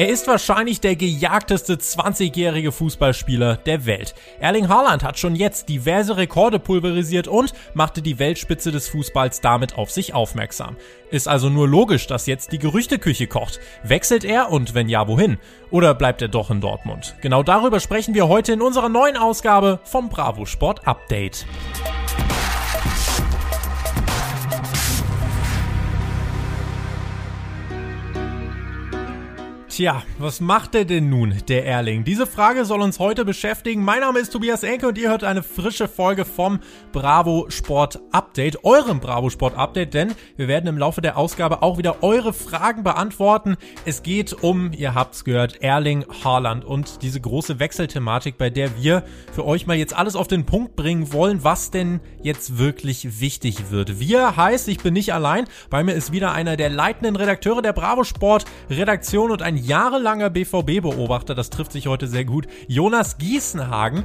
Er ist wahrscheinlich der gejagteste 20-jährige Fußballspieler der Welt. Erling Haaland hat schon jetzt diverse Rekorde pulverisiert und machte die Weltspitze des Fußballs damit auf sich aufmerksam. Ist also nur logisch, dass jetzt die Gerüchteküche kocht. Wechselt er und wenn ja, wohin? Oder bleibt er doch in Dortmund? Genau darüber sprechen wir heute in unserer neuen Ausgabe vom Bravo Sport Update. Tja, was macht er denn nun, der Erling? Diese Frage soll uns heute beschäftigen. Mein Name ist Tobias Enke und ihr hört eine frische Folge vom Bravo Sport Update, eurem Bravo Sport Update, denn wir werden im Laufe der Ausgabe auch wieder eure Fragen beantworten. Es geht um, ihr habt's gehört, Erling Haaland und diese große Wechselthematik, bei der wir für euch mal jetzt alles auf den Punkt bringen wollen, was denn jetzt wirklich wichtig wird. Wir heißt, ich bin nicht allein. Bei mir ist wieder einer der leitenden Redakteure der Bravo Sport Redaktion und ein jahrelanger BVB-Beobachter, das trifft sich heute sehr gut, Jonas Gießenhagen.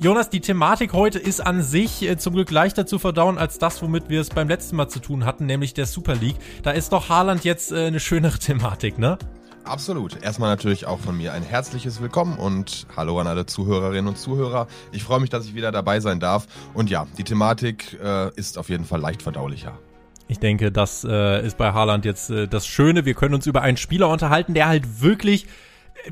Jonas, die Thematik heute ist an sich äh, zum Glück leichter zu verdauen als das, womit wir es beim letzten Mal zu tun hatten, nämlich der Super League. Da ist doch Haaland jetzt äh, eine schönere Thematik, ne? Absolut. Erstmal natürlich auch von mir ein herzliches Willkommen und hallo an alle Zuhörerinnen und Zuhörer. Ich freue mich, dass ich wieder dabei sein darf. Und ja, die Thematik äh, ist auf jeden Fall leicht verdaulicher. Ich denke, das äh, ist bei Haaland jetzt äh, das Schöne. Wir können uns über einen Spieler unterhalten, der halt wirklich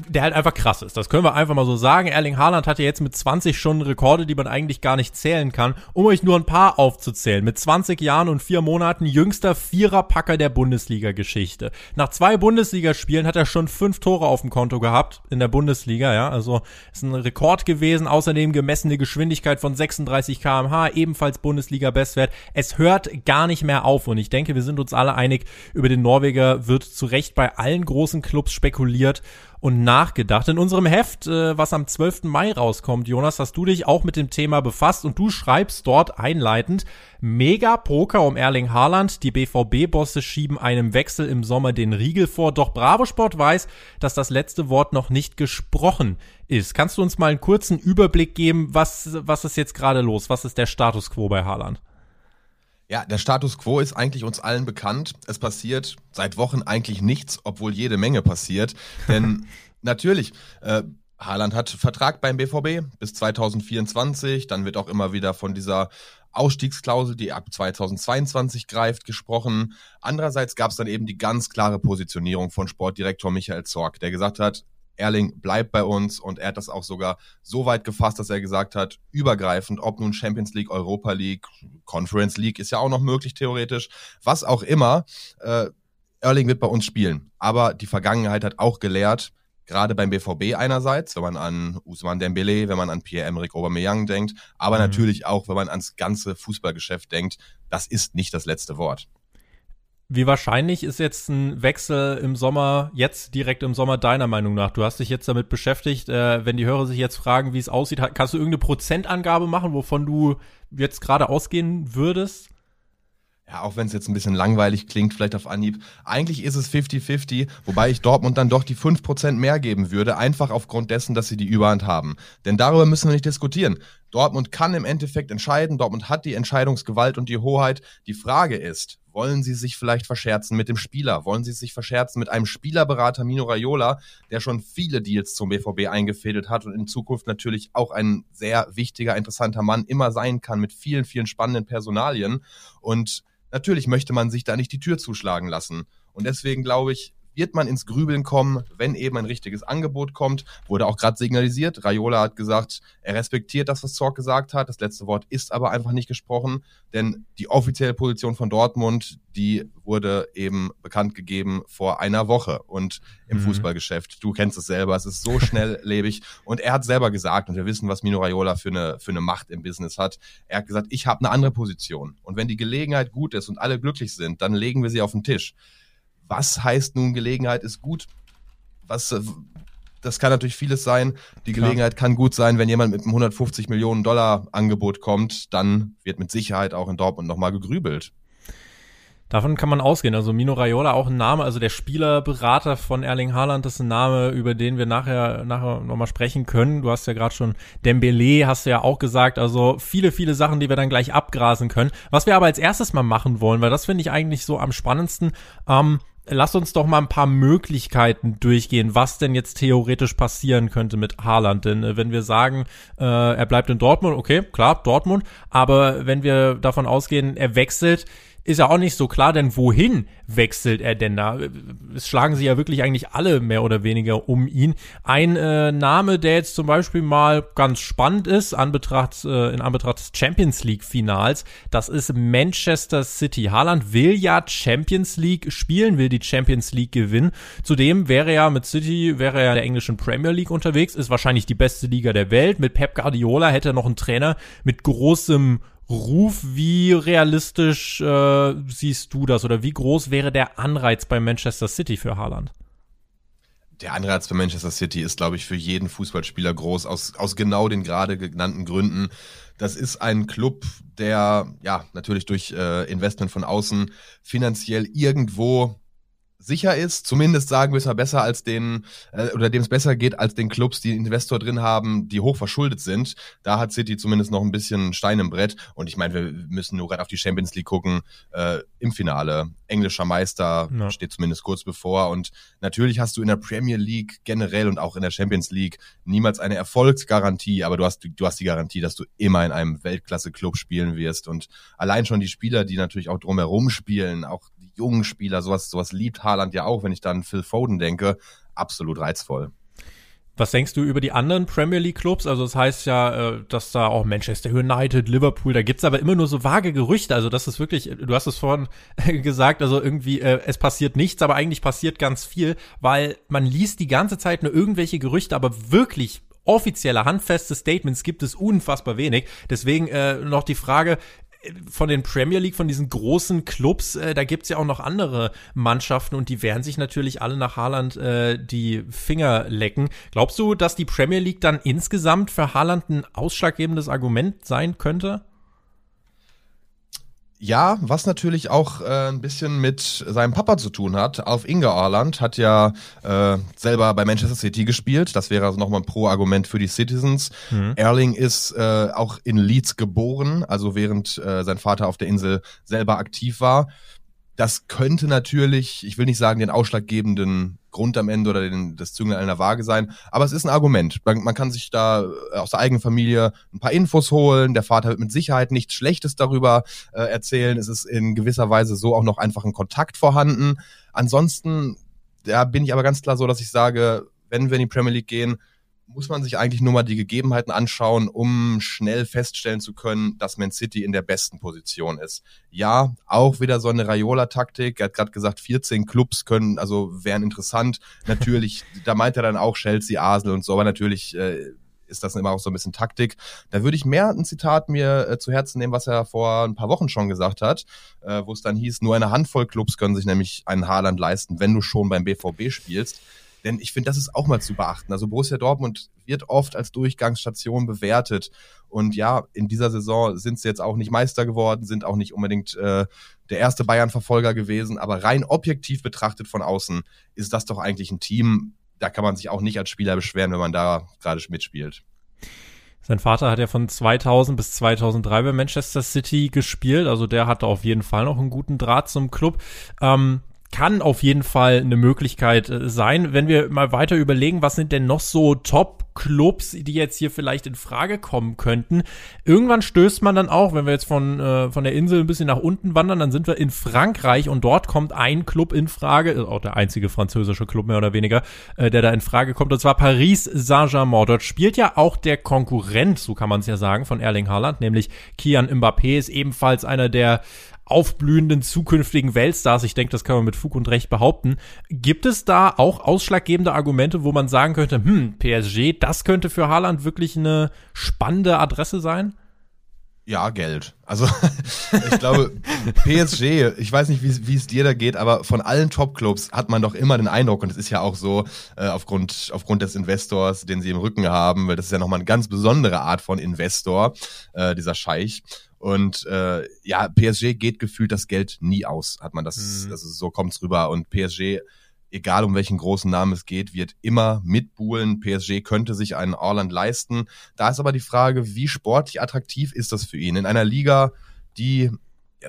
der halt einfach krass ist. Das können wir einfach mal so sagen. Erling Haaland hat ja jetzt mit 20 schon Rekorde, die man eigentlich gar nicht zählen kann. Um euch nur ein paar aufzuzählen. Mit 20 Jahren und vier Monaten jüngster Viererpacker der Bundesliga-Geschichte. Nach zwei Bundesligaspielen hat er schon fünf Tore auf dem Konto gehabt in der Bundesliga, ja. Also ist ein Rekord gewesen. Außerdem gemessene Geschwindigkeit von 36 kmh, ebenfalls Bundesliga-Bestwert. Es hört gar nicht mehr auf und ich denke, wir sind uns alle einig, über den Norweger wird zu Recht bei allen großen Clubs spekuliert und nachgedacht. In unserem Heft, äh, was am 12. Mai rauskommt, Jonas, hast du dich auch mit dem Thema befasst und du schreibst dort einleitend, Mega Poker um Erling Haaland. Die BVB-Bosse schieben einem Wechsel im Sommer den Riegel vor. Doch Bravo Sport weiß, dass das letzte Wort noch nicht gesprochen ist. Kannst du uns mal einen kurzen Überblick geben, was, was ist jetzt gerade los? Was ist der Status quo bei Haaland? Ja, der Status quo ist eigentlich uns allen bekannt. Es passiert seit Wochen eigentlich nichts, obwohl jede Menge passiert. Denn natürlich, äh, Haaland hat Vertrag beim BVB bis 2024. Dann wird auch immer wieder von dieser Ausstiegsklausel, die ab 2022 greift, gesprochen. Andererseits gab es dann eben die ganz klare Positionierung von Sportdirektor Michael Zorg, der gesagt hat, Erling bleibt bei uns und er hat das auch sogar so weit gefasst, dass er gesagt hat, übergreifend, ob nun Champions League, Europa League, Conference League ist ja auch noch möglich theoretisch, was auch immer, äh, Erling wird bei uns spielen. Aber die Vergangenheit hat auch gelehrt, gerade beim BVB einerseits, wenn man an Usman Dembele, wenn man an Pierre-Emerick Aubameyang denkt, aber mhm. natürlich auch, wenn man ans ganze Fußballgeschäft denkt, das ist nicht das letzte Wort. Wie wahrscheinlich ist jetzt ein Wechsel im Sommer, jetzt direkt im Sommer deiner Meinung nach? Du hast dich jetzt damit beschäftigt. Äh, wenn die Hörer sich jetzt fragen, wie es aussieht, kannst du irgendeine Prozentangabe machen, wovon du jetzt gerade ausgehen würdest? ja, auch wenn es jetzt ein bisschen langweilig klingt, vielleicht auf Anhieb, eigentlich ist es 50-50, wobei ich Dortmund dann doch die 5% mehr geben würde, einfach aufgrund dessen, dass sie die Überhand haben. Denn darüber müssen wir nicht diskutieren. Dortmund kann im Endeffekt entscheiden, Dortmund hat die Entscheidungsgewalt und die Hoheit. Die Frage ist, wollen sie sich vielleicht verscherzen mit dem Spieler? Wollen sie sich verscherzen mit einem Spielerberater Mino Raiola, der schon viele Deals zum BVB eingefädelt hat und in Zukunft natürlich auch ein sehr wichtiger, interessanter Mann immer sein kann mit vielen, vielen spannenden Personalien und Natürlich möchte man sich da nicht die Tür zuschlagen lassen. Und deswegen glaube ich, wird man ins Grübeln kommen, wenn eben ein richtiges Angebot kommt. Wurde auch gerade signalisiert. Raiola hat gesagt, er respektiert das, was Zorc gesagt hat. Das letzte Wort ist aber einfach nicht gesprochen, denn die offizielle Position von Dortmund, die wurde eben bekannt gegeben vor einer Woche und im mhm. Fußballgeschäft. Du kennst es selber, es ist so schnelllebig und er hat selber gesagt und wir wissen, was Mino Raiola für eine, für eine Macht im Business hat. Er hat gesagt, ich habe eine andere Position und wenn die Gelegenheit gut ist und alle glücklich sind, dann legen wir sie auf den Tisch was heißt nun Gelegenheit ist gut? Was, äh, das kann natürlich vieles sein. Die Gelegenheit Klar. kann gut sein, wenn jemand mit einem 150 Millionen Dollar Angebot kommt, dann wird mit Sicherheit auch in Dortmund nochmal gegrübelt. Davon kann man ausgehen. Also Mino Raiola auch ein Name, also der Spielerberater von Erling Haaland ist ein Name, über den wir nachher nachher nochmal sprechen können. Du hast ja gerade schon Dembele, hast du ja auch gesagt. Also viele, viele Sachen, die wir dann gleich abgrasen können. Was wir aber als erstes mal machen wollen, weil das finde ich eigentlich so am spannendsten. Ähm, lass uns doch mal ein paar Möglichkeiten durchgehen, was denn jetzt theoretisch passieren könnte mit Haaland. Denn äh, wenn wir sagen, äh, er bleibt in Dortmund, okay, klar, Dortmund, aber wenn wir davon ausgehen, er wechselt, ist ja auch nicht so klar, denn wohin wechselt er denn da? Es schlagen sie ja wirklich eigentlich alle mehr oder weniger um ihn. Ein äh, Name, der jetzt zum Beispiel mal ganz spannend ist, Anbetracht, äh, in Anbetracht des Champions League Finals, das ist Manchester City. Haaland will ja Champions League spielen, will die Champions League gewinnen. Zudem wäre er mit City, wäre er in der englischen Premier League unterwegs, ist wahrscheinlich die beste Liga der Welt. Mit Pep Guardiola hätte er noch einen Trainer mit großem Ruf, wie realistisch äh, siehst du das oder wie groß wäre der Anreiz bei Manchester City für Haaland? Der Anreiz für Manchester City ist, glaube ich, für jeden Fußballspieler groß, aus, aus genau den gerade genannten Gründen. Das ist ein Club, der ja natürlich durch äh, Investment von außen finanziell irgendwo sicher ist. Zumindest sagen wir es mal besser als den, äh, oder dem es besser geht als den Clubs, die einen Investor drin haben, die hoch verschuldet sind. Da hat City zumindest noch ein bisschen Stein im Brett. Und ich meine, wir müssen nur gerade auf die Champions League gucken. Äh, Im Finale. Englischer Meister ja. steht zumindest kurz bevor. Und natürlich hast du in der Premier League generell und auch in der Champions League niemals eine Erfolgsgarantie, aber du hast, du hast die Garantie, dass du immer in einem Weltklasse-Club spielen wirst. Und allein schon die Spieler, die natürlich auch drumherum spielen, auch jungen Spieler, sowas, sowas liebt Haaland ja auch, wenn ich dann Phil Foden denke, absolut reizvoll. Was denkst du über die anderen Premier League Clubs? Also das heißt ja, äh, dass da auch Manchester United, Liverpool, da gibt's aber immer nur so vage Gerüchte. Also das ist wirklich, du hast es vorhin gesagt, also irgendwie äh, es passiert nichts, aber eigentlich passiert ganz viel, weil man liest die ganze Zeit nur irgendwelche Gerüchte, aber wirklich offizielle, handfeste Statements gibt es unfassbar wenig. Deswegen äh, noch die Frage, von den Premier League, von diesen großen Clubs, äh, da gibt's ja auch noch andere Mannschaften und die werden sich natürlich alle nach Haaland äh, die Finger lecken. Glaubst du, dass die Premier League dann insgesamt für Haaland ein ausschlaggebendes Argument sein könnte? Ja, was natürlich auch äh, ein bisschen mit seinem Papa zu tun hat. Auf Inge Arland hat ja äh, selber bei Manchester City gespielt. Das wäre also nochmal ein Pro-Argument für die Citizens. Mhm. Erling ist äh, auch in Leeds geboren, also während äh, sein Vater auf der Insel selber aktiv war. Das könnte natürlich, ich will nicht sagen, den ausschlaggebenden Grund am Ende oder den, das Zünglein einer Waage sein, aber es ist ein Argument. Man, man, kann sich da äh, aus der eigenen Familie ein paar Infos holen. Der Vater wird mit Sicherheit nichts Schlechtes darüber äh, erzählen. Es ist in gewisser Weise so auch noch einfach ein Kontakt vorhanden. Ansonsten, da bin ich aber ganz klar so, dass ich sage, wenn wir in die Premier League gehen, muss man sich eigentlich nur mal die Gegebenheiten anschauen, um schnell feststellen zu können, dass Man City in der besten Position ist. Ja, auch wieder so eine Raiola-Taktik. Er hat gerade gesagt, 14 Clubs können, also wären interessant. Natürlich, da meint er dann auch Chelsea, Arsenal und so, aber natürlich äh, ist das immer auch so ein bisschen Taktik. Da würde ich mehr ein Zitat mir äh, zu Herzen nehmen, was er vor ein paar Wochen schon gesagt hat, äh, wo es dann hieß, nur eine Handvoll Clubs können sich nämlich einen Haaland leisten, wenn du schon beim BVB spielst. Denn ich finde, das ist auch mal zu beachten. Also Borussia Dortmund wird oft als Durchgangsstation bewertet. Und ja, in dieser Saison sind sie jetzt auch nicht Meister geworden, sind auch nicht unbedingt äh, der erste Bayern-Verfolger gewesen. Aber rein objektiv betrachtet von außen ist das doch eigentlich ein Team, da kann man sich auch nicht als Spieler beschweren, wenn man da gerade mitspielt. Sein Vater hat ja von 2000 bis 2003 bei Manchester City gespielt, also der hatte auf jeden Fall noch einen guten Draht zum Club. Ähm, kann auf jeden Fall eine Möglichkeit äh, sein. Wenn wir mal weiter überlegen, was sind denn noch so Top-Clubs, die jetzt hier vielleicht in Frage kommen könnten. Irgendwann stößt man dann auch, wenn wir jetzt von, äh, von der Insel ein bisschen nach unten wandern, dann sind wir in Frankreich und dort kommt ein Club in Frage, auch der einzige französische Club mehr oder weniger, äh, der da in Frage kommt, und zwar Paris Saint-Germain. Dort spielt ja auch der Konkurrent, so kann man es ja sagen, von Erling Haaland, nämlich Kian Mbappé ist ebenfalls einer der aufblühenden zukünftigen Weltstars, ich denke, das kann man mit Fug und Recht behaupten. Gibt es da auch ausschlaggebende Argumente, wo man sagen könnte, hm, PSG, das könnte für Haaland wirklich eine spannende Adresse sein? Ja, Geld. Also ich glaube, PSG, ich weiß nicht, wie es dir da geht, aber von allen Top-Clubs hat man doch immer den Eindruck, und es ist ja auch so, äh, aufgrund, aufgrund des Investors, den sie im Rücken haben, weil das ist ja nochmal eine ganz besondere Art von Investor, äh, dieser Scheich. Und äh, ja, PSG geht gefühlt das Geld nie aus, hat man das, mhm. also so kommt's rüber. Und PSG, egal um welchen großen Namen es geht, wird immer mitbuhlen. PSG könnte sich einen Orland leisten. Da ist aber die Frage, wie sportlich attraktiv ist das für ihn? In einer Liga, die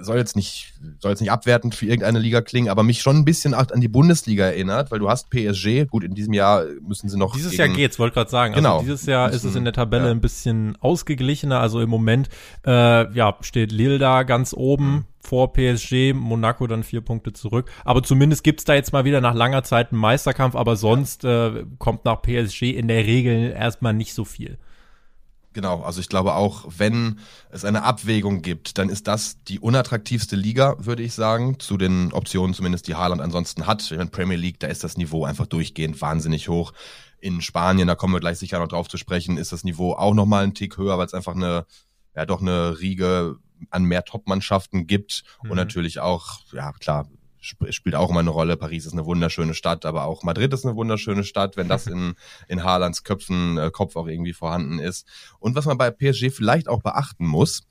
soll jetzt nicht, soll jetzt nicht abwertend für irgendeine Liga klingen, aber mich schon ein bisschen an die Bundesliga erinnert, weil du hast PSG, gut, in diesem Jahr müssen sie noch. Dieses gegen, Jahr geht's, wollte gerade sagen. Genau. Also dieses Jahr ist es in der Tabelle ja. ein bisschen ausgeglichener. Also im Moment äh, ja, steht Lille da ganz oben. Mhm vor PSG, Monaco dann vier Punkte zurück. Aber zumindest gibt's da jetzt mal wieder nach langer Zeit einen Meisterkampf, aber sonst äh, kommt nach PSG in der Regel erstmal nicht so viel. Genau, also ich glaube auch, wenn es eine Abwägung gibt, dann ist das die unattraktivste Liga, würde ich sagen, zu den Optionen zumindest, die Haaland ansonsten hat. In Premier League, da ist das Niveau einfach durchgehend wahnsinnig hoch. In Spanien, da kommen wir gleich sicher noch drauf zu sprechen, ist das Niveau auch nochmal einen Tick höher, weil es einfach eine, ja doch eine Riege an mehr Top-Mannschaften gibt mhm. und natürlich auch, ja klar, spielt auch immer eine Rolle. Paris ist eine wunderschöne Stadt, aber auch Madrid ist eine wunderschöne Stadt, wenn das in, in Haalands Köpfen, äh, Kopf auch irgendwie vorhanden ist. Und was man bei PSG vielleicht auch beachten muss,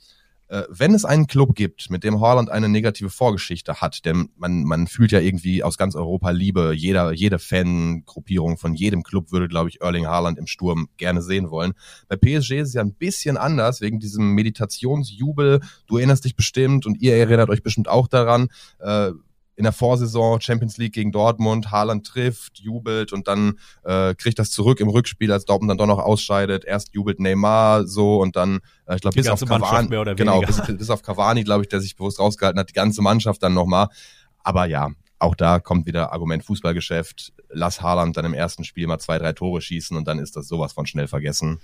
äh, wenn es einen Club gibt, mit dem Haaland eine negative Vorgeschichte hat, denn man, man fühlt ja irgendwie aus ganz Europa Liebe, jeder, jede Fangruppierung von jedem Club würde, glaube ich, Erling Haaland im Sturm gerne sehen wollen. Bei PSG ist es ja ein bisschen anders, wegen diesem Meditationsjubel. Du erinnerst dich bestimmt und ihr erinnert euch bestimmt auch daran. Äh, in der Vorsaison Champions League gegen Dortmund, Haaland trifft, jubelt und dann äh, kriegt das zurück im Rückspiel, als Dortmund dann doch noch ausscheidet. Erst jubelt Neymar so und dann, äh, ich glaube, bis auf Cavani, genau, bis, bis auf Cavani, glaube ich, der sich bewusst rausgehalten hat, die ganze Mannschaft dann nochmal. Aber ja, auch da kommt wieder Argument Fußballgeschäft. Lass Haaland dann im ersten Spiel mal zwei, drei Tore schießen und dann ist das sowas von schnell vergessen.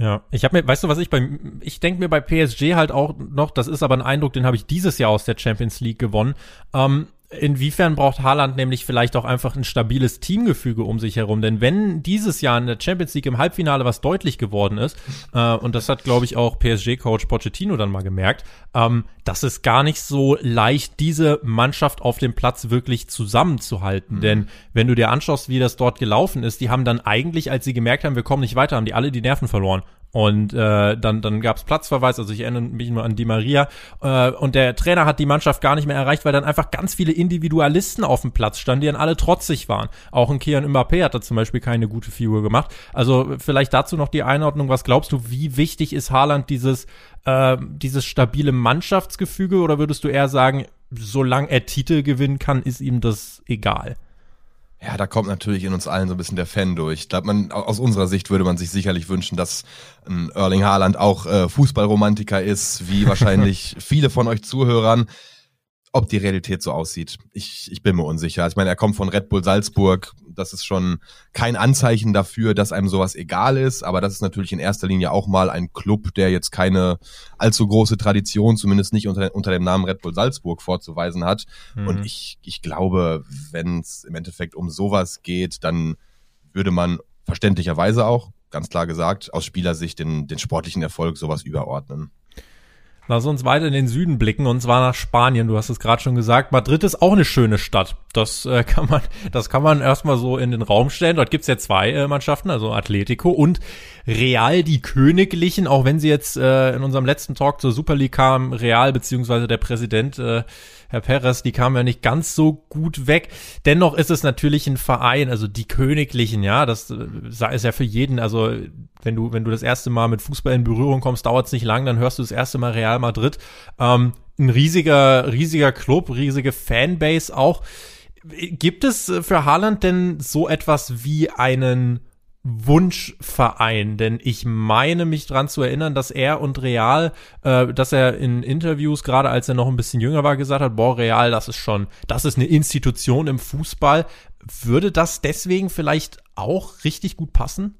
Ja, ich habe mir, weißt du, was ich beim, ich denke mir bei PSG halt auch noch, das ist aber ein Eindruck, den habe ich dieses Jahr aus der Champions League gewonnen. Ähm, Inwiefern braucht Haaland nämlich vielleicht auch einfach ein stabiles Teamgefüge um sich herum? Denn wenn dieses Jahr in der Champions League im Halbfinale was deutlich geworden ist, äh, und das hat, glaube ich, auch PSG-Coach Pochettino dann mal gemerkt, ähm, das ist gar nicht so leicht, diese Mannschaft auf dem Platz wirklich zusammenzuhalten. Mhm. Denn wenn du dir anschaust, wie das dort gelaufen ist, die haben dann eigentlich, als sie gemerkt haben, wir kommen nicht weiter, haben die alle die Nerven verloren. Und äh, dann, dann gab es Platzverweis, also ich erinnere mich nur an Di Maria. Äh, und der Trainer hat die Mannschaft gar nicht mehr erreicht, weil dann einfach ganz viele Individualisten auf dem Platz standen, die dann alle trotzig waren. Auch ein Kian Mbappé hat da zum Beispiel keine gute Figur gemacht. Also vielleicht dazu noch die Einordnung. Was glaubst du, wie wichtig ist Haaland dieses, äh, dieses stabile Mannschaftsgefüge? Oder würdest du eher sagen, solange er Titel gewinnen kann, ist ihm das egal? Ja, da kommt natürlich in uns allen so ein bisschen der Fan durch. Ich glaube, man aus unserer Sicht würde man sich sicherlich wünschen, dass ein Erling Haaland auch äh, Fußballromantiker ist, wie wahrscheinlich viele von euch Zuhörern ob die Realität so aussieht. Ich, ich bin mir unsicher. Ich meine, er kommt von Red Bull Salzburg. Das ist schon kein Anzeichen dafür, dass einem sowas egal ist. Aber das ist natürlich in erster Linie auch mal ein Club, der jetzt keine allzu große Tradition, zumindest nicht unter, unter dem Namen Red Bull Salzburg vorzuweisen hat. Mhm. Und ich, ich glaube, wenn es im Endeffekt um sowas geht, dann würde man verständlicherweise auch, ganz klar gesagt, aus Spielersicht den, den sportlichen Erfolg sowas überordnen. Lass uns weiter in den Süden blicken und zwar nach Spanien. Du hast es gerade schon gesagt. Madrid ist auch eine schöne Stadt. Das äh, kann man, das kann man erstmal so in den Raum stellen. Dort gibt's ja zwei äh, Mannschaften, also Atletico und Real, die Königlichen. Auch wenn sie jetzt äh, in unserem letzten Talk zur Super League kamen, Real beziehungsweise der Präsident äh, Herr Perez, die kamen ja nicht ganz so gut weg. Dennoch ist es natürlich ein Verein, also die Königlichen, ja, das äh, ist ja für jeden, also wenn du, wenn du das erste Mal mit Fußball in Berührung kommst, dauert es nicht lang, dann hörst du das erste Mal Real Madrid. Ähm, ein riesiger, riesiger Club, riesige Fanbase auch. Gibt es für Haaland denn so etwas wie einen Wunschverein, denn ich meine mich dran zu erinnern, dass er und Real, äh, dass er in Interviews, gerade als er noch ein bisschen jünger war, gesagt hat, boah, Real, das ist schon, das ist eine Institution im Fußball. Würde das deswegen vielleicht auch richtig gut passen?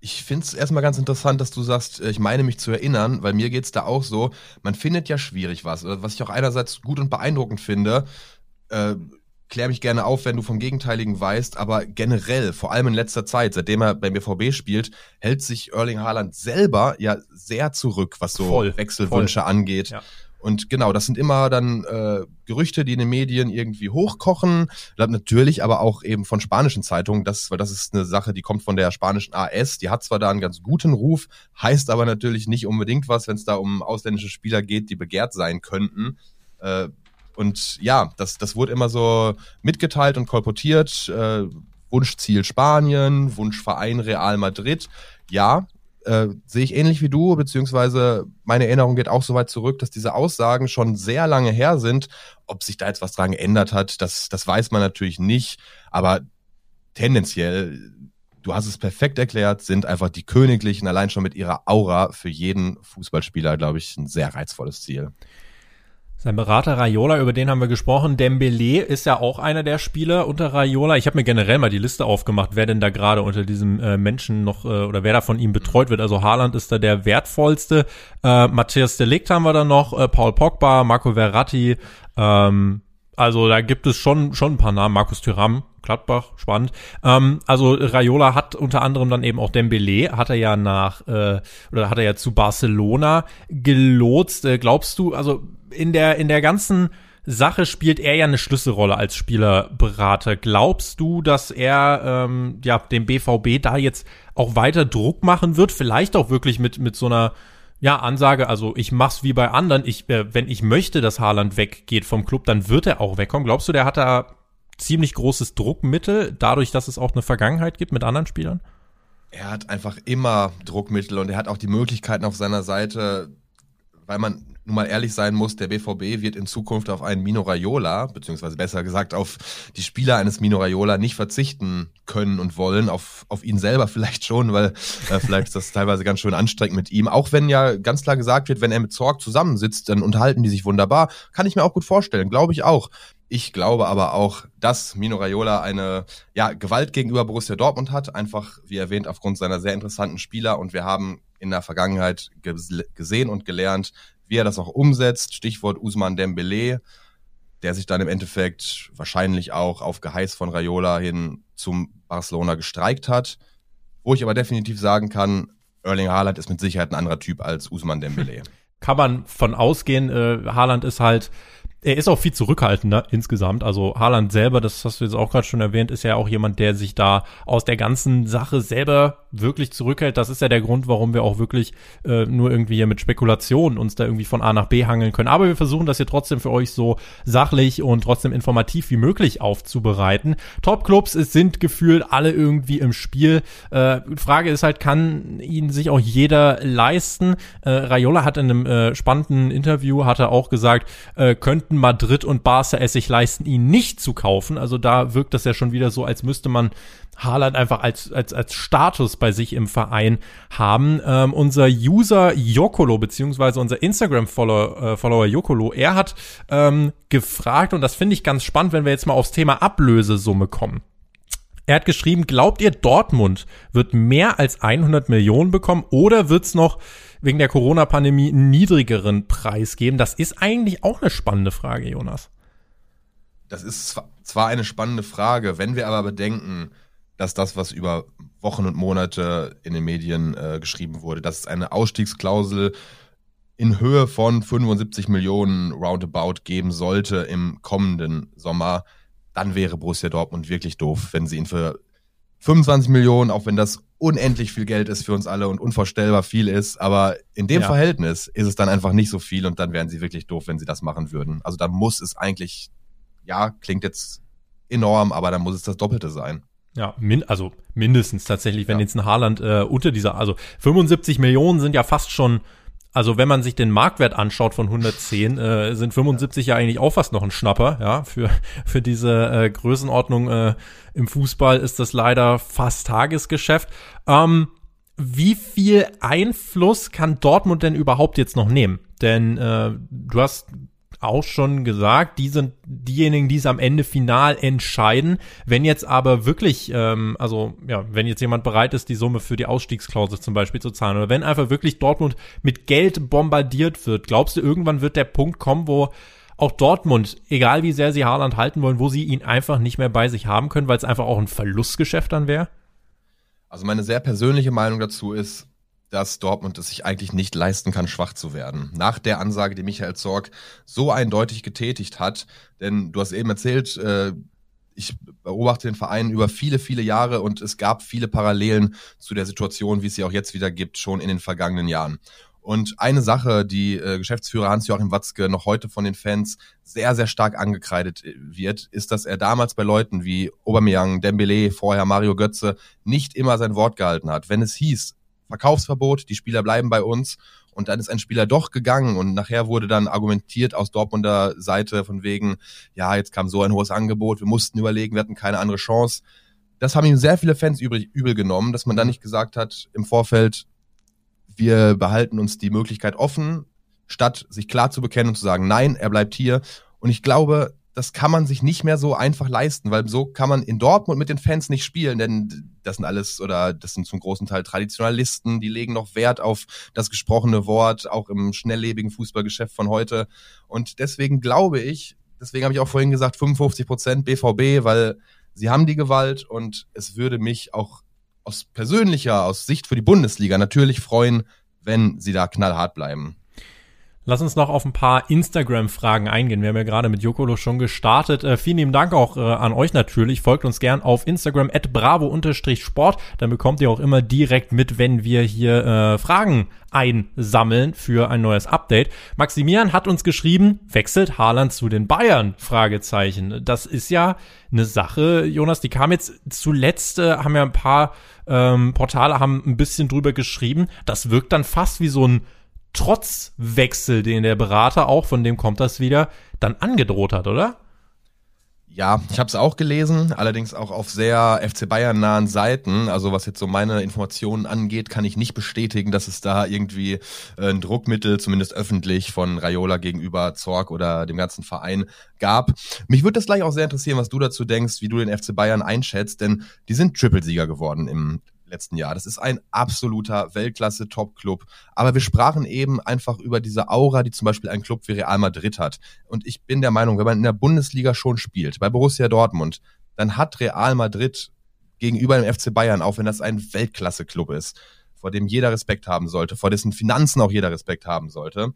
Ich finde es erstmal ganz interessant, dass du sagst, äh, ich meine mich zu erinnern, weil mir geht's da auch so, man findet ja schwierig was, was ich auch einerseits gut und beeindruckend finde. Klär mich gerne auf, wenn du vom Gegenteiligen weißt, aber generell, vor allem in letzter Zeit, seitdem er beim BVB spielt, hält sich Erling Haaland selber ja sehr zurück, was so voll, Wechselwünsche voll. angeht. Ja. Und genau, das sind immer dann äh, Gerüchte, die in den Medien irgendwie hochkochen. Natürlich aber auch eben von spanischen Zeitungen, das, weil das ist eine Sache, die kommt von der spanischen AS. Die hat zwar da einen ganz guten Ruf, heißt aber natürlich nicht unbedingt was, wenn es da um ausländische Spieler geht, die begehrt sein könnten. Äh, und ja, das, das wurde immer so mitgeteilt und kolportiert. Äh, Wunschziel Spanien, Wunschverein Real Madrid. Ja, äh, sehe ich ähnlich wie du, beziehungsweise meine Erinnerung geht auch so weit zurück, dass diese Aussagen schon sehr lange her sind. Ob sich da jetzt was dran geändert hat, das, das weiß man natürlich nicht. Aber tendenziell, du hast es perfekt erklärt, sind einfach die Königlichen allein schon mit ihrer Aura für jeden Fußballspieler, glaube ich, ein sehr reizvolles Ziel. Sein Berater Raiola, über den haben wir gesprochen. Dembele ist ja auch einer der Spieler unter Raiola. Ich habe mir generell mal die Liste aufgemacht, wer denn da gerade unter diesem äh, Menschen noch äh, oder wer da von ihm betreut wird. Also Haaland ist da der wertvollste. Äh, Matthias Delikt haben wir da noch, äh, Paul Pogba, Marco Verratti. Ähm, also da gibt es schon schon ein paar Namen. Markus Thüram, Gladbach, spannend. Ähm, also Raiola hat unter anderem dann eben auch Dembele, hat er ja nach äh, oder hat er ja zu Barcelona gelotst. Äh, glaubst du, also in der, in der ganzen Sache spielt er ja eine Schlüsselrolle als Spielerberater. Glaubst du, dass er ähm, ja dem BVB da jetzt auch weiter Druck machen wird? Vielleicht auch wirklich mit mit so einer ja Ansage. Also ich mach's wie bei anderen. Ich äh, wenn ich möchte, dass Haaland weggeht vom Club, dann wird er auch wegkommen. Glaubst du, der hat da ziemlich großes Druckmittel dadurch, dass es auch eine Vergangenheit gibt mit anderen Spielern? Er hat einfach immer Druckmittel und er hat auch die Möglichkeiten auf seiner Seite, weil man nun mal ehrlich sein muss, der BVB wird in Zukunft auf einen Mino Raiola, beziehungsweise besser gesagt auf die Spieler eines Mino Raiola nicht verzichten können und wollen, auf, auf ihn selber vielleicht schon, weil äh, vielleicht ist das teilweise ganz schön anstrengend mit ihm. Auch wenn ja ganz klar gesagt wird, wenn er mit Zorg zusammensitzt, dann unterhalten die sich wunderbar. Kann ich mir auch gut vorstellen, glaube ich auch. Ich glaube aber auch, dass Mino Raiola eine ja, Gewalt gegenüber Borussia Dortmund hat, einfach wie erwähnt aufgrund seiner sehr interessanten Spieler und wir haben in der Vergangenheit gesehen und gelernt, wie er das auch umsetzt. Stichwort Usman Dembele, der sich dann im Endeffekt wahrscheinlich auch auf Geheiß von Raiola hin zum Barcelona gestreikt hat. Wo ich aber definitiv sagen kann, Erling Haaland ist mit Sicherheit ein anderer Typ als Usman Dembele. Kann man von ausgehen, äh, Haaland ist halt er ist auch viel zurückhaltender insgesamt. Also Haaland selber, das hast du jetzt auch gerade schon erwähnt, ist ja auch jemand, der sich da aus der ganzen Sache selber wirklich zurückhält. Das ist ja der Grund, warum wir auch wirklich äh, nur irgendwie hier mit Spekulationen uns da irgendwie von A nach B hangeln können. Aber wir versuchen das hier trotzdem für euch so sachlich und trotzdem informativ wie möglich aufzubereiten. Top-Clubs sind gefühlt alle irgendwie im Spiel. Äh, Frage ist halt, kann ihn sich auch jeder leisten? Äh, Raiola hat in einem äh, spannenden Interview, hat er auch gesagt, äh, könnten Madrid und Barca es sich leisten, ihn nicht zu kaufen. Also da wirkt das ja schon wieder so, als müsste man Haaland einfach als, als, als Status bei sich im Verein haben. Ähm, unser User Jokolo, beziehungsweise unser Instagram-Follower äh, Follower Jokolo, er hat ähm, gefragt, und das finde ich ganz spannend, wenn wir jetzt mal aufs Thema Ablösesumme kommen. Er hat geschrieben, glaubt ihr, Dortmund wird mehr als 100 Millionen bekommen oder wird's noch wegen der Corona-Pandemie einen niedrigeren Preis geben? Das ist eigentlich auch eine spannende Frage, Jonas. Das ist zwar eine spannende Frage, wenn wir aber bedenken, dass das, was über Wochen und Monate in den Medien äh, geschrieben wurde, dass es eine Ausstiegsklausel in Höhe von 75 Millionen roundabout geben sollte im kommenden Sommer, dann wäre Borussia Dortmund wirklich doof, wenn sie ihn für 25 Millionen, auch wenn das unendlich viel Geld ist für uns alle und unvorstellbar viel ist, aber in dem ja. Verhältnis ist es dann einfach nicht so viel und dann wären sie wirklich doof, wenn sie das machen würden. Also da muss es eigentlich, ja, klingt jetzt enorm, aber dann muss es das Doppelte sein. Ja, min also mindestens tatsächlich, wenn ja. jetzt ein Haarland äh, unter dieser, also 75 Millionen sind ja fast schon also wenn man sich den Marktwert anschaut von 110, äh, sind 75 ja eigentlich auch fast noch ein Schnapper, ja, für, für diese äh, Größenordnung äh, im Fußball ist das leider fast Tagesgeschäft. Ähm, wie viel Einfluss kann Dortmund denn überhaupt jetzt noch nehmen? Denn äh, du hast auch schon gesagt, die sind diejenigen, die es am Ende final entscheiden. Wenn jetzt aber wirklich, ähm, also ja, wenn jetzt jemand bereit ist, die Summe für die Ausstiegsklausel zum Beispiel zu zahlen, oder wenn einfach wirklich Dortmund mit Geld bombardiert wird, glaubst du, irgendwann wird der Punkt kommen, wo auch Dortmund, egal wie sehr sie Haaland halten wollen, wo sie ihn einfach nicht mehr bei sich haben können, weil es einfach auch ein Verlustgeschäft dann wäre? Also meine sehr persönliche Meinung dazu ist, dass Dortmund es sich eigentlich nicht leisten kann, schwach zu werden. Nach der Ansage, die Michael Zorg so eindeutig getätigt hat, denn du hast eben erzählt, äh, ich beobachte den Verein über viele, viele Jahre und es gab viele Parallelen zu der Situation, wie es sie auch jetzt wieder gibt, schon in den vergangenen Jahren. Und eine Sache, die äh, Geschäftsführer Hans-Joachim Watzke noch heute von den Fans sehr, sehr stark angekreidet äh, wird, ist, dass er damals bei Leuten wie Aubameyang, Dembele, vorher Mario Götze nicht immer sein Wort gehalten hat. Wenn es hieß, Verkaufsverbot, die Spieler bleiben bei uns. Und dann ist ein Spieler doch gegangen und nachher wurde dann argumentiert aus Dortmunder Seite von wegen, ja, jetzt kam so ein hohes Angebot, wir mussten überlegen, wir hatten keine andere Chance. Das haben ihm sehr viele Fans übrig, übel genommen, dass man dann nicht gesagt hat im Vorfeld, wir behalten uns die Möglichkeit offen, statt sich klar zu bekennen und zu sagen, nein, er bleibt hier. Und ich glaube, das kann man sich nicht mehr so einfach leisten, weil so kann man in Dortmund mit den Fans nicht spielen, denn das sind alles oder das sind zum großen Teil Traditionalisten, die legen noch Wert auf das gesprochene Wort, auch im schnelllebigen Fußballgeschäft von heute. Und deswegen glaube ich, deswegen habe ich auch vorhin gesagt, 55 Prozent BVB, weil sie haben die Gewalt und es würde mich auch aus persönlicher, aus Sicht für die Bundesliga natürlich freuen, wenn sie da knallhart bleiben. Lass uns noch auf ein paar Instagram-Fragen eingehen. Wir haben ja gerade mit Jokolo schon gestartet. Äh, vielen lieben Dank auch äh, an euch natürlich. Folgt uns gern auf Instagram at bravo-sport. Dann bekommt ihr auch immer direkt mit, wenn wir hier äh, Fragen einsammeln für ein neues Update. Maximilian hat uns geschrieben, wechselt Haaland zu den Bayern? Fragezeichen. Das ist ja eine Sache, Jonas, die kam jetzt zuletzt, äh, haben ja ein paar ähm, Portale haben ein bisschen drüber geschrieben. Das wirkt dann fast wie so ein Trotzwechsel, den der Berater auch, von dem kommt das wieder, dann angedroht hat, oder? Ja, ich habe es auch gelesen, allerdings auch auf sehr FC Bayern nahen Seiten. Also was jetzt so meine Informationen angeht, kann ich nicht bestätigen, dass es da irgendwie äh, ein Druckmittel, zumindest öffentlich, von Raiola gegenüber Zorg oder dem ganzen Verein gab. Mich würde das gleich auch sehr interessieren, was du dazu denkst, wie du den FC Bayern einschätzt, denn die sind Triple-Sieger geworden im letzten Jahr. Das ist ein absoluter Weltklasse-Top-Club. Aber wir sprachen eben einfach über diese Aura, die zum Beispiel ein Club wie Real Madrid hat. Und ich bin der Meinung, wenn man in der Bundesliga schon spielt, bei Borussia Dortmund, dann hat Real Madrid gegenüber dem FC Bayern, auch wenn das ein Weltklasse-Club ist, vor dem jeder Respekt haben sollte, vor dessen Finanzen auch jeder Respekt haben sollte,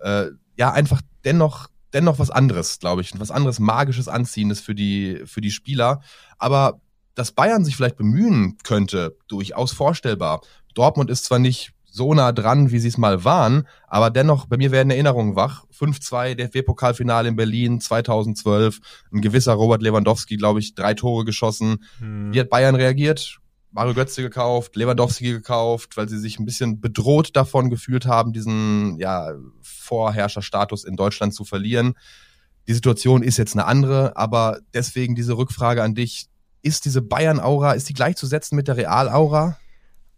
äh, ja, einfach dennoch dennoch was anderes, glaube ich, was anderes magisches Anziehendes für die für die Spieler, aber dass Bayern sich vielleicht bemühen könnte, durchaus vorstellbar. Dortmund ist zwar nicht so nah dran, wie sie es mal waren, aber dennoch, bei mir werden Erinnerungen wach. 5-2 DFB-Pokalfinale in Berlin 2012, ein gewisser Robert Lewandowski, glaube ich, drei Tore geschossen. Hm. Wie hat Bayern reagiert? Mario Götze gekauft, Lewandowski gekauft, weil sie sich ein bisschen bedroht davon gefühlt haben, diesen ja, Vorherrscherstatus in Deutschland zu verlieren. Die Situation ist jetzt eine andere, aber deswegen diese Rückfrage an dich ist diese Bayern-Aura, ist die gleichzusetzen mit der Real-Aura?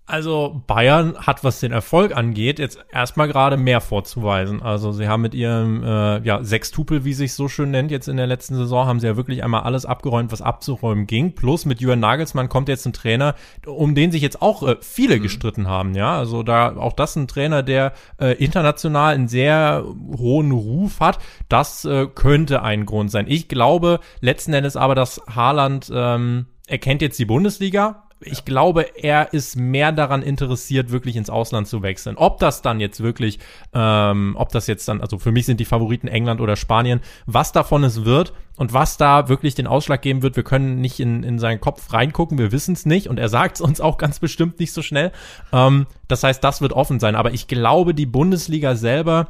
Also Bayern hat, was den Erfolg angeht, jetzt erstmal gerade mehr vorzuweisen. Also sie haben mit ihrem äh, ja, Sextupel, wie sich so schön nennt, jetzt in der letzten Saison, haben sie ja wirklich einmal alles abgeräumt, was abzuräumen ging. Plus mit Jürgen Nagelsmann kommt jetzt ein Trainer, um den sich jetzt auch äh, viele mhm. gestritten haben. Ja, also da auch das ein Trainer, der äh, international einen sehr hohen Ruf hat. Das äh, könnte ein Grund sein. Ich glaube letzten Endes aber, dass Haaland ähm, er kennt jetzt die Bundesliga, ich glaube, er ist mehr daran interessiert, wirklich ins Ausland zu wechseln. Ob das dann jetzt wirklich, ähm, ob das jetzt dann, also für mich sind die Favoriten England oder Spanien, was davon es wird und was da wirklich den Ausschlag geben wird, wir können nicht in, in seinen Kopf reingucken, wir wissen es nicht und er sagt es uns auch ganz bestimmt nicht so schnell. Ähm, das heißt, das wird offen sein. Aber ich glaube, die Bundesliga selber,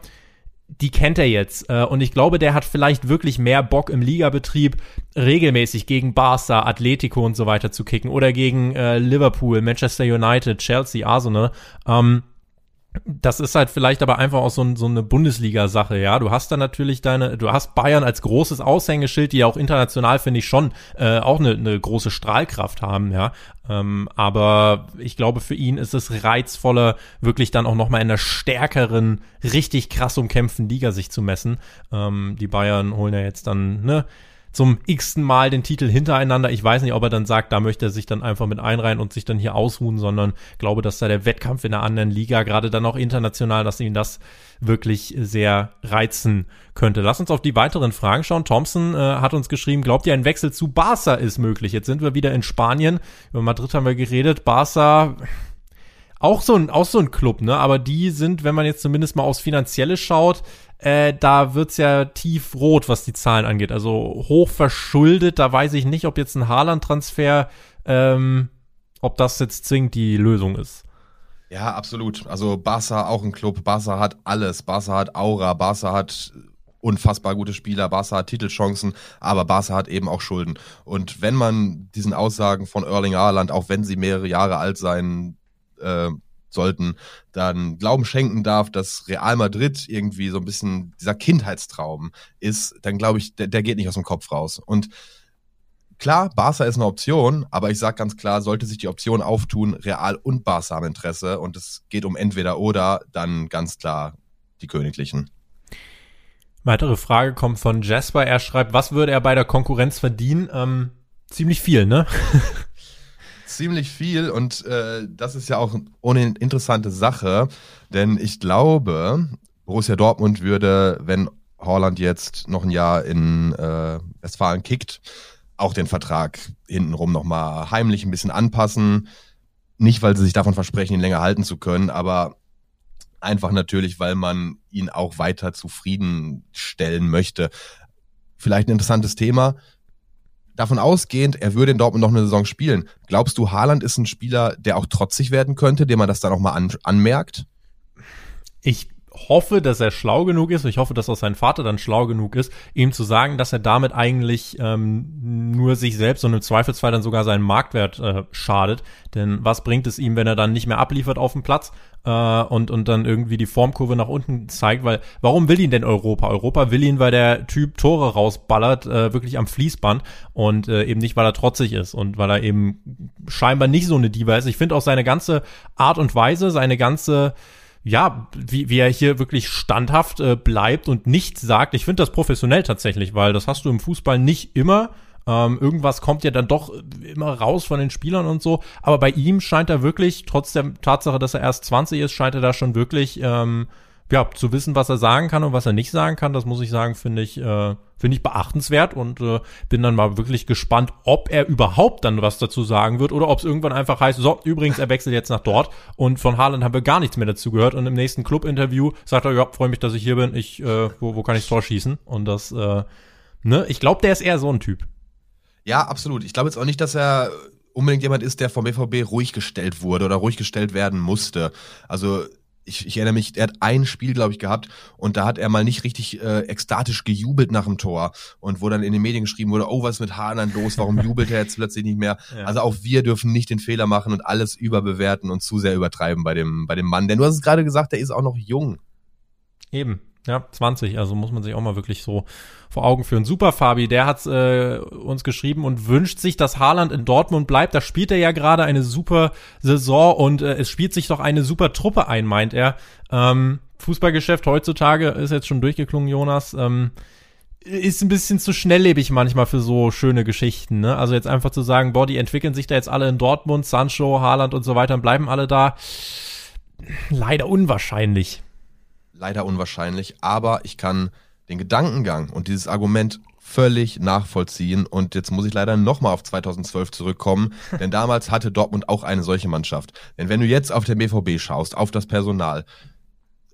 die kennt er jetzt. Äh, und ich glaube, der hat vielleicht wirklich mehr Bock im Ligabetrieb regelmäßig gegen Barca, Atletico und so weiter zu kicken oder gegen äh, Liverpool, Manchester United, Chelsea, Arsenal. Ähm, das ist halt vielleicht aber einfach auch so, so eine Bundesliga-Sache, ja. Du hast da natürlich deine, du hast Bayern als großes Aushängeschild, die ja auch international, finde ich, schon äh, auch eine, eine große Strahlkraft haben, ja. Ähm, aber ich glaube, für ihn ist es reizvoller, wirklich dann auch nochmal in einer stärkeren, richtig krass umkämpften Liga sich zu messen. Ähm, die Bayern holen ja jetzt dann, ne, zum x-ten Mal den Titel hintereinander. Ich weiß nicht, ob er dann sagt, da möchte er sich dann einfach mit einreihen und sich dann hier ausruhen, sondern glaube, dass da der Wettkampf in einer anderen Liga, gerade dann auch international, dass ihn das wirklich sehr reizen könnte. Lass uns auf die weiteren Fragen schauen. Thompson äh, hat uns geschrieben, glaubt ihr, ein Wechsel zu Barca ist möglich? Jetzt sind wir wieder in Spanien. Über Madrid haben wir geredet. Barca auch so ein, auch so ein Club, ne? Aber die sind, wenn man jetzt zumindest mal aufs Finanzielle schaut, äh, da wird's ja tiefrot, was die Zahlen angeht. Also hoch verschuldet, da weiß ich nicht, ob jetzt ein Haaland-Transfer, ähm, ob das jetzt zwingend die Lösung ist. Ja, absolut. Also Barca auch ein Club. Barca hat alles. Barca hat Aura. Barca hat unfassbar gute Spieler. Barca hat Titelchancen, aber Barca hat eben auch Schulden. Und wenn man diesen Aussagen von Erling Haaland, auch wenn sie mehrere Jahre alt sein, äh, sollten, dann Glauben schenken darf, dass Real Madrid irgendwie so ein bisschen dieser Kindheitstraum ist, dann glaube ich, der, der geht nicht aus dem Kopf raus. Und klar, Barca ist eine Option, aber ich sage ganz klar, sollte sich die Option auftun, Real und Barca haben Interesse und es geht um entweder oder, dann ganz klar die Königlichen. Weitere Frage kommt von Jasper. Er schreibt, was würde er bei der Konkurrenz verdienen? Ähm, ziemlich viel, ne? ziemlich viel und äh, das ist ja auch eine interessante Sache, denn ich glaube, Borussia Dortmund würde, wenn Holland jetzt noch ein Jahr in äh, Westfalen kickt, auch den Vertrag hintenrum nochmal heimlich ein bisschen anpassen. Nicht, weil sie sich davon versprechen, ihn länger halten zu können, aber einfach natürlich, weil man ihn auch weiter zufriedenstellen möchte. Vielleicht ein interessantes Thema davon ausgehend, er würde in Dortmund noch eine Saison spielen, glaubst du, Haaland ist ein Spieler, der auch trotzig werden könnte, dem man das dann auch mal an, anmerkt? Ich hoffe, dass er schlau genug ist, ich hoffe, dass auch sein Vater dann schlau genug ist, ihm zu sagen, dass er damit eigentlich ähm, nur sich selbst und im Zweifelsfall dann sogar seinen Marktwert äh, schadet. Denn was bringt es ihm, wenn er dann nicht mehr abliefert auf dem Platz äh, und, und dann irgendwie die Formkurve nach unten zeigt? Weil warum will ihn denn Europa? Europa will ihn, weil der Typ Tore rausballert, äh, wirklich am Fließband und äh, eben nicht, weil er trotzig ist und weil er eben scheinbar nicht so eine Diva ist. Ich finde auch seine ganze Art und Weise, seine ganze ja, wie, wie er hier wirklich standhaft äh, bleibt und nichts sagt. Ich finde das professionell tatsächlich, weil das hast du im Fußball nicht immer. Ähm, irgendwas kommt ja dann doch immer raus von den Spielern und so. Aber bei ihm scheint er wirklich, trotz der Tatsache, dass er erst 20 ist, scheint er da schon wirklich ähm, ja, zu wissen, was er sagen kann und was er nicht sagen kann, das muss ich sagen, finde ich, äh, finde ich beachtenswert und äh, bin dann mal wirklich gespannt, ob er überhaupt dann was dazu sagen wird oder ob es irgendwann einfach heißt, so, übrigens, er wechselt jetzt nach dort und von Haaland haben wir gar nichts mehr dazu gehört und im nächsten Club-Interview sagt er, ja, freue mich, dass ich hier bin, ich, äh, wo, wo kann ich Tor schießen? Und das, äh, ne, ich glaube, der ist eher so ein Typ. Ja, absolut. Ich glaube jetzt auch nicht, dass er unbedingt jemand ist, der vom BVB ruhig gestellt wurde oder ruhig gestellt werden musste. Also ich, ich erinnere mich, er hat ein Spiel, glaube ich, gehabt und da hat er mal nicht richtig äh, ekstatisch gejubelt nach dem Tor und wo dann in den Medien geschrieben wurde, oh, was ist mit Haaland los, warum jubelt er jetzt plötzlich nicht mehr? Ja. Also auch wir dürfen nicht den Fehler machen und alles überbewerten und zu sehr übertreiben bei dem, bei dem Mann. Denn du hast es gerade gesagt, der ist auch noch jung. Eben, ja, 20, also muss man sich auch mal wirklich so vor Augen führen. Super, Fabi, der hat äh, uns geschrieben und wünscht sich, dass Haaland in Dortmund bleibt. Da spielt er ja gerade eine super Saison und äh, es spielt sich doch eine super Truppe ein, meint er. Ähm, Fußballgeschäft heutzutage ist jetzt schon durchgeklungen, Jonas. Ähm, ist ein bisschen zu schnelllebig manchmal für so schöne Geschichten. Ne? Also jetzt einfach zu sagen, boah, die entwickeln sich da jetzt alle in Dortmund, Sancho, Haaland und so weiter und bleiben alle da. Leider unwahrscheinlich leider unwahrscheinlich, aber ich kann den Gedankengang und dieses Argument völlig nachvollziehen. Und jetzt muss ich leider nochmal auf 2012 zurückkommen, denn damals hatte Dortmund auch eine solche Mannschaft. Denn wenn du jetzt auf den BVB schaust, auf das Personal,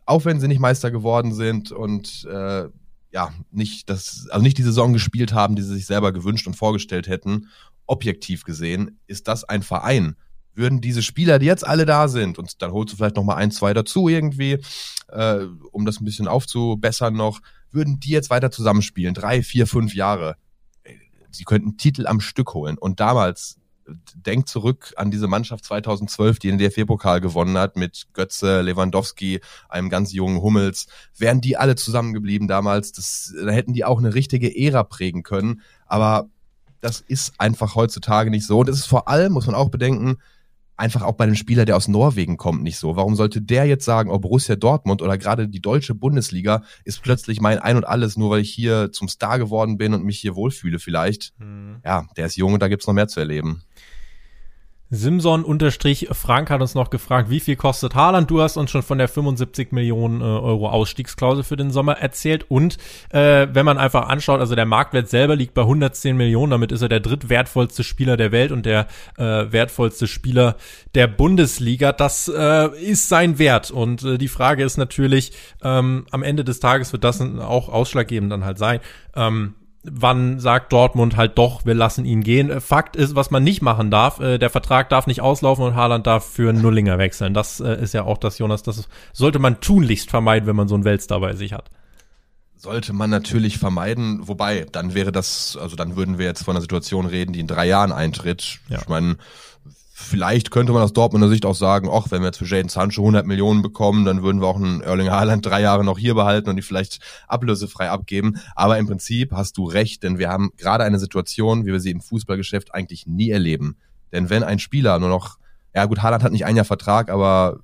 auch wenn sie nicht Meister geworden sind und äh, ja, nicht das, also nicht die Saison gespielt haben, die sie sich selber gewünscht und vorgestellt hätten, objektiv gesehen, ist das ein Verein, würden diese Spieler, die jetzt alle da sind, und dann holst du vielleicht noch mal ein, zwei dazu irgendwie, äh, um das ein bisschen aufzubessern noch, würden die jetzt weiter zusammenspielen, drei, vier, fünf Jahre, sie könnten Titel am Stück holen. Und damals, denk zurück an diese Mannschaft 2012, die den DFB-Pokal gewonnen hat, mit Götze, Lewandowski, einem ganz jungen Hummels. Wären die alle zusammengeblieben damals, das, da hätten die auch eine richtige Ära prägen können. Aber das ist einfach heutzutage nicht so. Und es ist vor allem, muss man auch bedenken, einfach auch bei einem Spieler, der aus Norwegen kommt, nicht so. Warum sollte der jetzt sagen, oh, Borussia Dortmund oder gerade die deutsche Bundesliga ist plötzlich mein Ein und Alles, nur weil ich hier zum Star geworden bin und mich hier wohlfühle vielleicht. Hm. Ja, der ist jung und da gibt's noch mehr zu erleben. Simson unterstrich Frank hat uns noch gefragt, wie viel kostet Haaland? Du hast uns schon von der 75 Millionen äh, Euro Ausstiegsklausel für den Sommer erzählt. Und äh, wenn man einfach anschaut, also der Marktwert selber liegt bei 110 Millionen, damit ist er der drittwertvollste Spieler der Welt und der äh, wertvollste Spieler der Bundesliga. Das äh, ist sein Wert. Und äh, die Frage ist natürlich, ähm, am Ende des Tages wird das auch ausschlaggebend dann halt sein. Ähm, wann sagt Dortmund halt doch, wir lassen ihn gehen. Fakt ist, was man nicht machen darf, äh, der Vertrag darf nicht auslaufen und Haaland darf für einen Nullinger wechseln. Das äh, ist ja auch das, Jonas, das sollte man tunlichst vermeiden, wenn man so einen Weltstar bei sich hat. Sollte man natürlich vermeiden, wobei, dann wäre das, also dann würden wir jetzt von einer Situation reden, die in drei Jahren eintritt. Ja. Ich meine, vielleicht könnte man aus Dortmunder Sicht auch sagen, ach, wenn wir jetzt für Jaden Sancho 100 Millionen bekommen, dann würden wir auch einen Erling Haaland drei Jahre noch hier behalten und die vielleicht ablösefrei abgeben. Aber im Prinzip hast du recht, denn wir haben gerade eine Situation, wie wir sie im Fußballgeschäft eigentlich nie erleben. Denn wenn ein Spieler nur noch, ja gut, Haaland hat nicht ein Jahr Vertrag, aber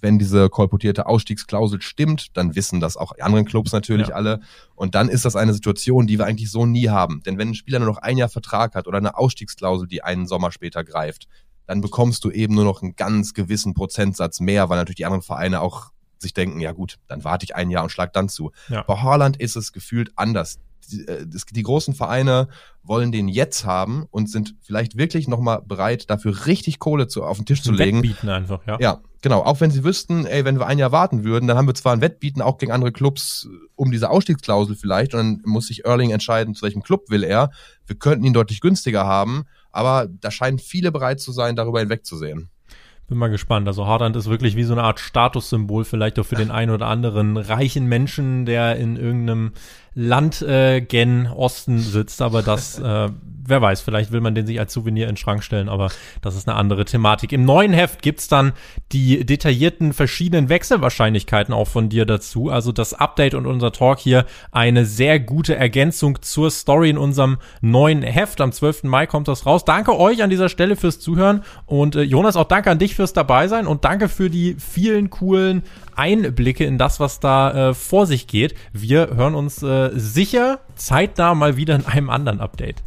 wenn diese kolportierte Ausstiegsklausel stimmt, dann wissen das auch die anderen Clubs natürlich ja. alle. Und dann ist das eine Situation, die wir eigentlich so nie haben. Denn wenn ein Spieler nur noch ein Jahr Vertrag hat oder eine Ausstiegsklausel, die einen Sommer später greift, dann bekommst du eben nur noch einen ganz gewissen Prozentsatz mehr, weil natürlich die anderen Vereine auch sich denken, ja gut, dann warte ich ein Jahr und schlag dann zu. Ja. Bei Haaland ist es gefühlt anders. Die, äh, die großen Vereine wollen den jetzt haben und sind vielleicht wirklich nochmal bereit, dafür richtig Kohle zu, auf den Tisch zu legen. Wettbieten einfach, ja. Ja, genau. Auch wenn sie wüssten, ey, wenn wir ein Jahr warten würden, dann haben wir zwar ein Wettbieten auch gegen andere Clubs um diese Ausstiegsklausel vielleicht und dann muss sich Erling entscheiden, zu welchem Club will er. Wir könnten ihn deutlich günstiger haben, aber da scheinen viele bereit zu sein, darüber hinwegzusehen. Bin mal gespannt. Also Haaland ist wirklich wie so eine Art Statussymbol, vielleicht auch für den einen oder anderen reichen Menschen, der in irgendeinem Land äh, gen Osten sitzt. Aber das äh, wer weiß, vielleicht will man den sich als Souvenir in den Schrank stellen, aber das ist eine andere Thematik. Im neuen Heft gibt's dann die detaillierten verschiedenen Wechselwahrscheinlichkeiten auch von dir dazu. Also das Update und unser Talk hier eine sehr gute Ergänzung zur Story in unserem neuen Heft. Am 12. Mai kommt das raus. Danke euch an dieser Stelle fürs Zuhören und äh, Jonas, auch danke an dich fürs dabei sein und danke für die vielen coolen Einblicke in das, was da äh, vor sich geht. Wir hören uns äh, sicher zeitnah mal wieder in einem anderen Update.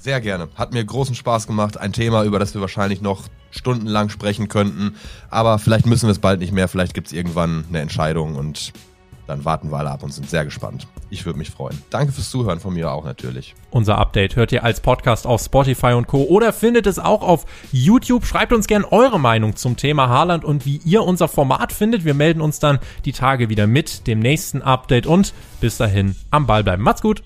Sehr gerne. Hat mir großen Spaß gemacht. Ein Thema, über das wir wahrscheinlich noch stundenlang sprechen könnten. Aber vielleicht müssen wir es bald nicht mehr. Vielleicht gibt es irgendwann eine Entscheidung und dann warten wir alle ab und sind sehr gespannt. Ich würde mich freuen. Danke fürs Zuhören von mir auch natürlich. Unser Update hört ihr als Podcast auf Spotify und Co. oder findet es auch auf YouTube. Schreibt uns gern eure Meinung zum Thema Haaland und wie ihr unser Format findet. Wir melden uns dann die Tage wieder mit dem nächsten Update und bis dahin am Ball bleiben. Macht's gut!